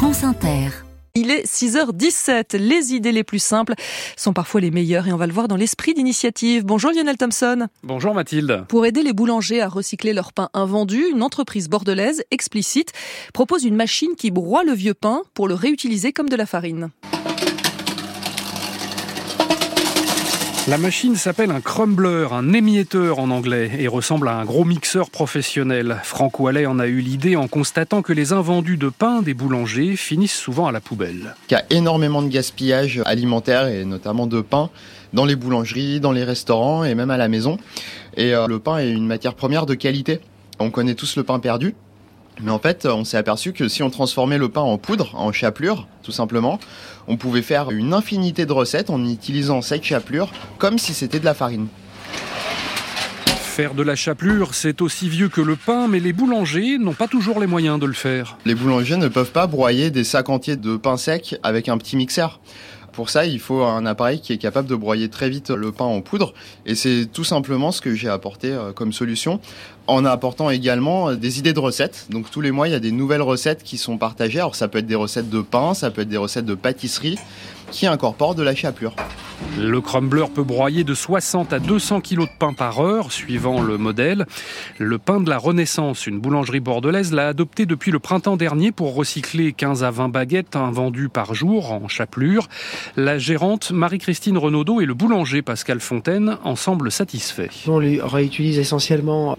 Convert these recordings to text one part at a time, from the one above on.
France Inter. Il est 6h17. Les idées les plus simples sont parfois les meilleures et on va le voir dans l'esprit d'initiative. Bonjour Lionel Thompson. Bonjour Mathilde. Pour aider les boulangers à recycler leur pain invendu, une entreprise bordelaise explicite propose une machine qui broie le vieux pain pour le réutiliser comme de la farine. La machine s'appelle un crumbler, un émietteur en anglais, et ressemble à un gros mixeur professionnel. Franck Wallet en a eu l'idée en constatant que les invendus de pain des boulangers finissent souvent à la poubelle. Il y a énormément de gaspillage alimentaire et notamment de pain dans les boulangeries, dans les restaurants et même à la maison. Et euh, le pain est une matière première de qualité. On connaît tous le pain perdu, mais en fait, on s'est aperçu que si on transformait le pain en poudre, en chapelure, tout simplement, on pouvait faire une infinité de recettes en utilisant cette chapelure comme si c'était de la farine. Faire de la chapelure, c'est aussi vieux que le pain, mais les boulangers n'ont pas toujours les moyens de le faire. Les boulangers ne peuvent pas broyer des sacs entiers de pain sec avec un petit mixeur. Pour ça, il faut un appareil qui est capable de broyer très vite le pain en poudre. Et c'est tout simplement ce que j'ai apporté euh, comme solution, en apportant également des idées de recettes. Donc tous les mois, il y a des nouvelles recettes qui sont partagées. Alors ça peut être des recettes de pain, ça peut être des recettes de pâtisserie qui incorporent de la chapelure. Le crumbler peut broyer de 60 à 200 kg de pain par heure, suivant le modèle. Le pain de la Renaissance, une boulangerie bordelaise, l'a adopté depuis le printemps dernier pour recycler 15 à 20 baguettes vendues par jour en chapelure. La gérante Marie-Christine Renaudot et le boulanger Pascal Fontaine en semblent satisfaits. On les réutilise essentiellement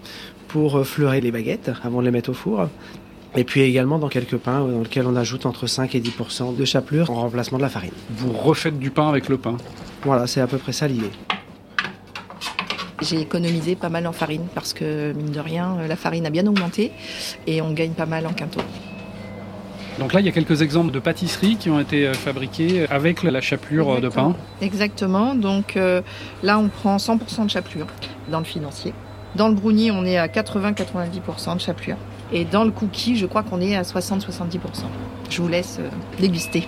pour fleurer les baguettes avant de les mettre au four. Et puis également dans quelques pains dans lesquels on ajoute entre 5 et 10% de chapelure en remplacement de la farine. Vous refaites du pain avec le pain Voilà, c'est à peu près ça l'idée. J'ai économisé pas mal en farine parce que, mine de rien, la farine a bien augmenté et on gagne pas mal en quinto. Donc là, il y a quelques exemples de pâtisseries qui ont été fabriquées avec la chapelure Exactement. de pain. Exactement. Donc euh, là, on prend 100% de chapelure dans le financier. Dans le brownie, on est à 80-90% de chapelure. Et dans le cookie, je crois qu'on est à 60-70%. Je vous laisse euh, déguster.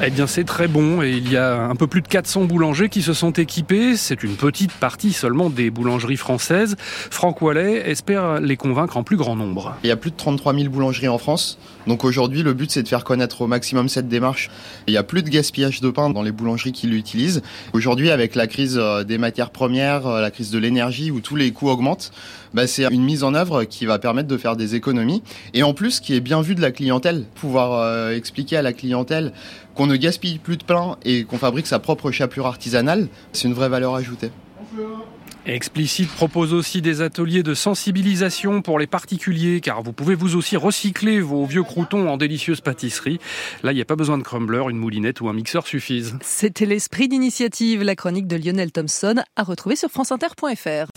Eh bien, c'est très bon et il y a un peu plus de 400 boulangers qui se sont équipés. C'est une petite partie seulement des boulangeries françaises. Franck Wallet espère les convaincre en plus grand nombre. Il y a plus de 33 000 boulangeries en France. Donc aujourd'hui, le but, c'est de faire connaître au maximum cette démarche. Il y a plus de gaspillage de pain dans les boulangeries qui l'utilisent. Aujourd'hui, avec la crise des matières premières, la crise de l'énergie, où tous les coûts augmentent, bah, c'est une mise en œuvre qui va permettre de faire des économies. Et en plus, qui est bien vu de la clientèle. Pouvoir euh, expliquer à la clientèle qu'on ne gaspille plus de pain et qu'on fabrique sa propre chapelure artisanale, c'est une vraie valeur ajoutée. Explicite propose aussi des ateliers de sensibilisation pour les particuliers, car vous pouvez vous aussi recycler vos vieux croutons en délicieuses pâtisseries. Là, il n'y a pas besoin de crumbler, une moulinette ou un mixeur suffisent. C'était l'esprit d'initiative, la chronique de Lionel Thompson à retrouver sur franceinter.fr.